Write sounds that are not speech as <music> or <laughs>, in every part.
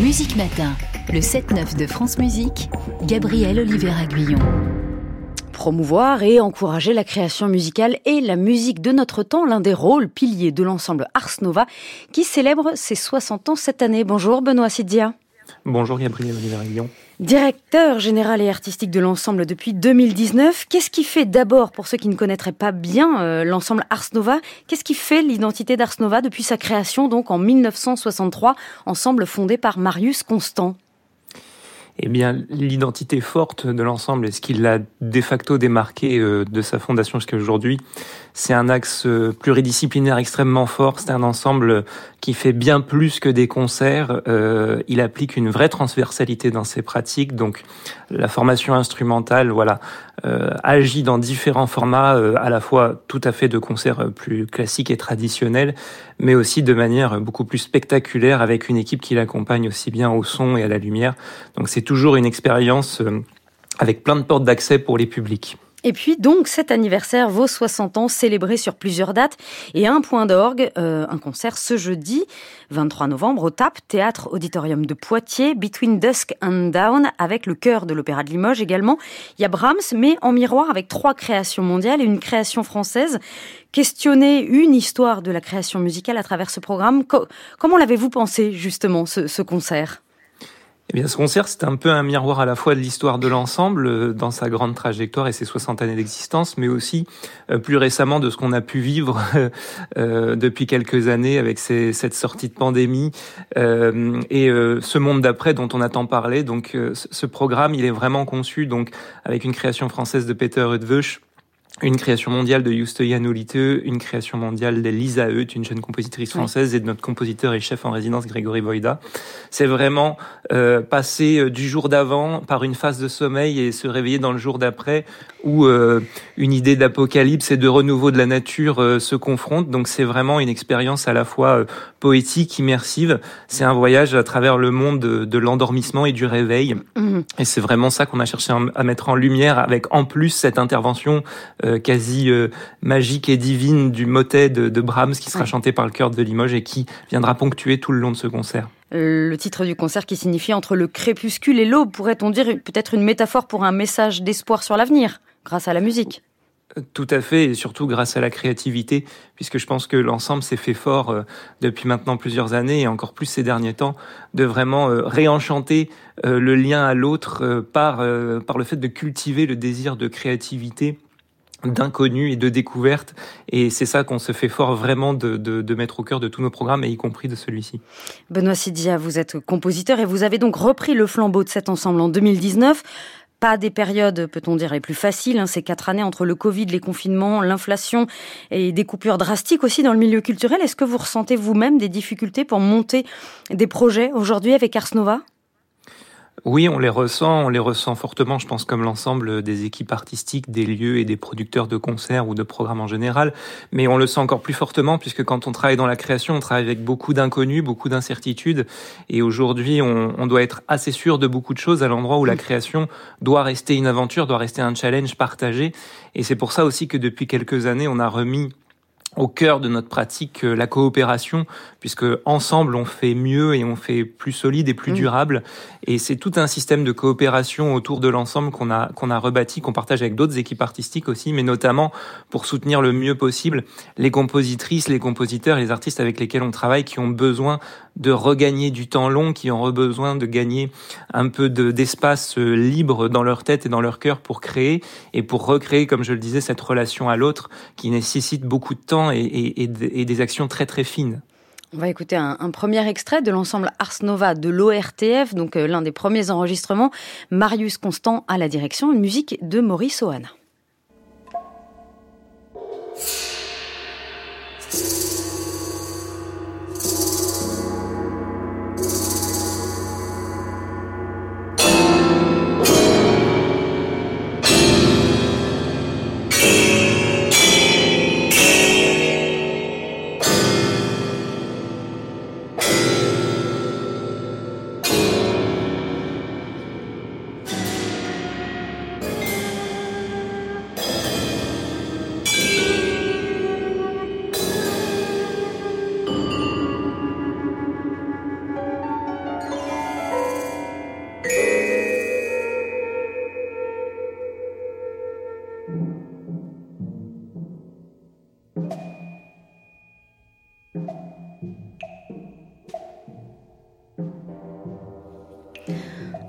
Musique Matin, le 7-9 de France Musique, Gabriel Oliver Guyon. Promouvoir et encourager la création musicale et la musique de notre temps, l'un des rôles piliers de l'ensemble Ars Nova, qui célèbre ses 60 ans cette année. Bonjour Benoît Sidia. Bonjour Gabriel Oliver Guillon. Directeur général et artistique de l'ensemble depuis 2019, qu'est-ce qui fait d'abord, pour ceux qui ne connaîtraient pas bien euh, l'ensemble Ars Nova, qu'est-ce qui fait l'identité d'Ars Nova depuis sa création donc en 1963, ensemble fondé par Marius Constant? Eh bien, l'identité forte de l'ensemble et ce qui l'a de facto démarqué euh, de sa fondation jusqu'à aujourd'hui, c'est un axe euh, pluridisciplinaire extrêmement fort. C'est un ensemble qui fait bien plus que des concerts. Euh, il applique une vraie transversalité dans ses pratiques. Donc, la formation instrumentale, voilà, agit dans différents formats, à la fois tout à fait de concerts plus classiques et traditionnels, mais aussi de manière beaucoup plus spectaculaire avec une équipe qui l'accompagne aussi bien au son et à la lumière. Donc, c'est toujours une expérience euh, avec plein de portes d'accès pour les publics. Et puis donc cet anniversaire, vos 60 ans célébrés sur plusieurs dates et un point d'orgue, euh, un concert ce jeudi 23 novembre au TAP, Théâtre Auditorium de Poitiers, Between Dusk and Down avec le chœur de l'Opéra de Limoges également. Il y a Brahms mais en miroir avec trois créations mondiales et une création française. Questionner une histoire de la création musicale à travers ce programme, comment l'avez-vous pensé justement ce concert? Eh bien, ce concert, c'est un peu un miroir à la fois de l'histoire de l'ensemble euh, dans sa grande trajectoire et ses 60 années d'existence, mais aussi euh, plus récemment de ce qu'on a pu vivre <laughs> euh, depuis quelques années avec ces, cette sortie de pandémie et ce monde d'après dont on a tant parlé. Donc, ce programme, il est vraiment conçu donc avec une création française de Peter Rudveuch une création mondiale de Juste Yanolite, une création mondiale de Lisa Eut, une jeune compositrice française, et de notre compositeur et chef en résidence Grégory Voida. C'est vraiment euh, passer euh, du jour d'avant par une phase de sommeil et se réveiller dans le jour d'après, où euh, une idée d'apocalypse et de renouveau de la nature euh, se confrontent. Donc c'est vraiment une expérience à la fois poétique, immersive. C'est un voyage à travers le monde de, de l'endormissement et du réveil. Mmh. Et c'est vraiment ça qu'on a cherché à mettre en lumière avec en plus cette intervention euh, quasi euh, magique et divine du motet de, de Brahms qui sera chanté par le chœur de Limoges et qui viendra ponctuer tout le long de ce concert. Euh, le titre du concert qui signifie entre le crépuscule et l'aube, pourrait-on dire peut-être une métaphore pour un message d'espoir sur l'avenir, grâce à la musique? Tout à fait, et surtout grâce à la créativité, puisque je pense que l'ensemble s'est fait fort euh, depuis maintenant plusieurs années, et encore plus ces derniers temps, de vraiment euh, réenchanter euh, le lien à l'autre par, par le fait de cultiver le désir de créativité d'inconnu et de découverte. Et c'est ça qu'on se fait fort vraiment de, de, de, mettre au cœur de tous nos programmes, et y compris de celui-ci. Benoît Sidia, vous êtes compositeur et vous avez donc repris le flambeau de cet ensemble en 2019 pas des périodes, peut-on dire, les plus faciles. Hein, ces quatre années entre le Covid, les confinements, l'inflation et des coupures drastiques aussi dans le milieu culturel. Est-ce que vous ressentez vous-même des difficultés pour monter des projets aujourd'hui avec Ars Nova? Oui, on les ressent, on les ressent fortement, je pense, comme l'ensemble des équipes artistiques, des lieux et des producteurs de concerts ou de programmes en général. Mais on le sent encore plus fortement puisque quand on travaille dans la création, on travaille avec beaucoup d'inconnus, beaucoup d'incertitudes. Et aujourd'hui, on, on, doit être assez sûr de beaucoup de choses à l'endroit où la création doit rester une aventure, doit rester un challenge partagé. Et c'est pour ça aussi que depuis quelques années, on a remis au cœur de notre pratique euh, la coopération, puisque ensemble on fait mieux et on fait plus solide et plus mmh. durable. Et c'est tout un système de coopération autour de l'ensemble qu'on a qu'on a rebâti, qu'on partage avec d'autres équipes artistiques aussi, mais notamment pour soutenir le mieux possible les compositrices, les compositeurs, les artistes avec lesquels on travaille, qui ont besoin de regagner du temps long, qui ont besoin de gagner un peu d'espace euh, libre dans leur tête et dans leur cœur pour créer et pour recréer, comme je le disais, cette relation à l'autre qui nécessite beaucoup de temps et, des actions très très fines. On va écouter un, premier extrait de l'ensemble Ars Nova de l'ORTF, donc euh, l'un des premiers enregistrements. Marius Constant à la direction, une musique de Maurice Oana.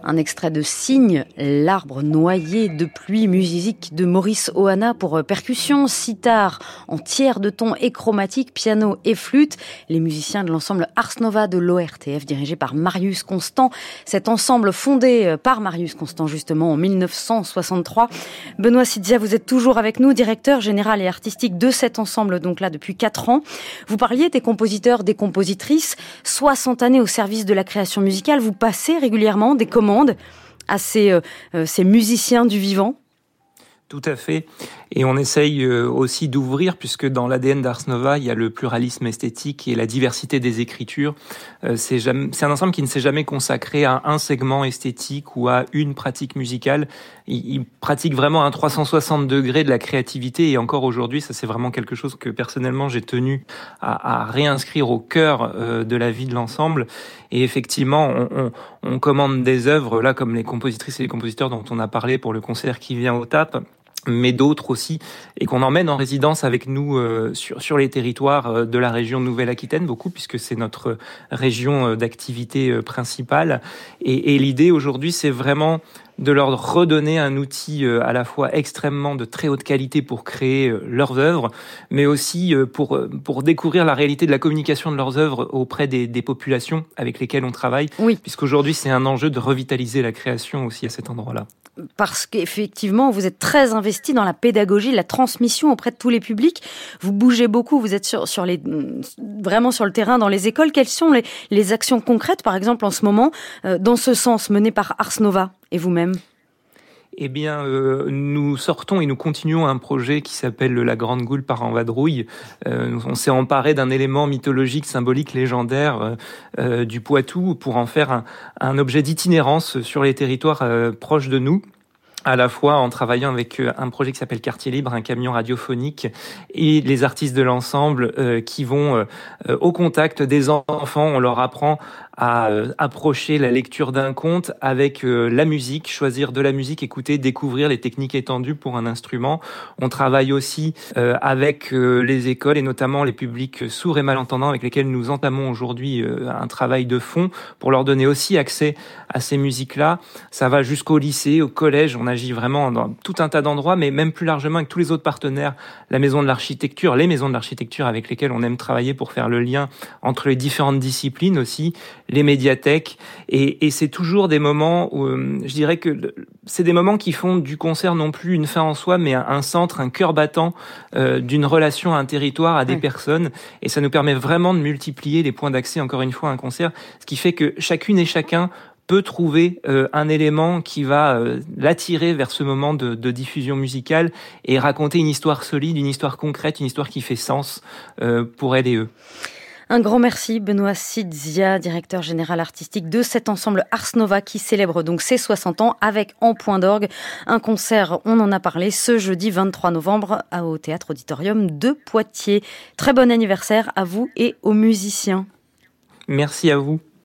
Un extrait de Cygne, l'arbre noyé de pluie, musique de Maurice Ohana pour percussion, sitar en tiers de ton et chromatique, piano et flûte. Les musiciens de l'ensemble Ars Nova de l'ORTF dirigé par Marius Constant. Cet ensemble fondé par Marius Constant justement en 1963. Benoît Sidzia, vous êtes toujours avec nous, directeur général et artistique de cet ensemble, donc là depuis quatre ans. Vous parliez des compositeurs, des compositrices, 60 années au service de la création musicale. Vous passez régulièrement des commandes à ces, euh, euh, ces musiciens du vivant tout à fait. Et on essaye euh, aussi d'ouvrir, puisque dans l'ADN d'Ars Nova, il y a le pluralisme esthétique et la diversité des écritures. Euh, c'est un ensemble qui ne s'est jamais consacré à un segment esthétique ou à une pratique musicale. Il, pratique vraiment un 360 degrés de la créativité. Et encore aujourd'hui, ça c'est vraiment quelque chose que personnellement j'ai tenu à, réinscrire au cœur euh, de la vie de l'ensemble. Et effectivement, on, on, on commande des œuvres, là comme les compositrices et les compositeurs dont on a parlé pour le concert qui vient au TAP mais d'autres aussi, et qu'on emmène en résidence avec nous euh, sur, sur les territoires euh, de la région Nouvelle-Aquitaine, beaucoup, puisque c'est notre région euh, d'activité principale. Et, et l'idée aujourd'hui, c'est vraiment de leur redonner un outil à la fois extrêmement de très haute qualité pour créer leurs œuvres, mais aussi pour, pour découvrir la réalité de la communication de leurs œuvres auprès des, des populations avec lesquelles on travaille, oui. puisqu'aujourd'hui c'est un enjeu de revitaliser la création aussi à cet endroit-là parce qu'effectivement, vous êtes très investi dans la pédagogie, la transmission auprès de tous les publics. Vous bougez beaucoup, vous êtes sur, sur les, vraiment sur le terrain dans les écoles. Quelles sont les, les actions concrètes, par exemple, en ce moment, euh, dans ce sens, menées par Ars Nova? Et vous-même eh bien, euh, nous sortons et nous continuons un projet qui s'appelle La Grande Goule par en vadrouille. Euh, on s'est emparé d'un élément mythologique, symbolique, légendaire euh, du Poitou pour en faire un, objet d'itinérance sur les territoires proches de nous à la fois en travaillant avec un projet qui s'appelle Quartier Libre, un camion radiophonique, et les artistes de l'ensemble qui vont au contact des enfants. On leur apprend à approcher la lecture d'un conte avec la musique, choisir de la musique, écouter, découvrir les techniques étendues pour un instrument. On travaille aussi avec les écoles et notamment les publics sourds et malentendants avec lesquels nous entamons aujourd'hui un travail de fond pour leur donner aussi accès à ces musiques-là. Ça va jusqu'au lycée, au collège. On agit vraiment dans tout un tas d'endroits, mais même plus largement avec tous les autres partenaires, la maison de l'architecture, les maisons de l'architecture avec lesquelles on aime travailler pour faire le lien entre les différentes disciplines aussi, les médiathèques. Et, et c'est toujours des moments où euh, je dirais que c'est des moments qui font du concert non plus une fin en soi, mais un, centre, un cœur battant euh, d'une relation à un territoire, à des personnes. Et ça nous permet vraiment de multiplier les points d'accès, encore une fois, à un concert, ce qui fait que chacune et chacun peut trouver euh, un élément qui va euh, l'attirer vers ce moment de, de, diffusion musicale et raconter une histoire solide, une histoire concrète, une histoire qui fait sens euh, pour elle et eux. Un grand merci Benoît Sidzia, directeur général artistique de cet ensemble Ars Nova qui célèbre donc ses 60 ans avec en point d'orgue un concert, on en a parlé, ce jeudi 23 novembre au Théâtre Auditorium de Poitiers. Très bon anniversaire à vous et aux musiciens. Merci à vous.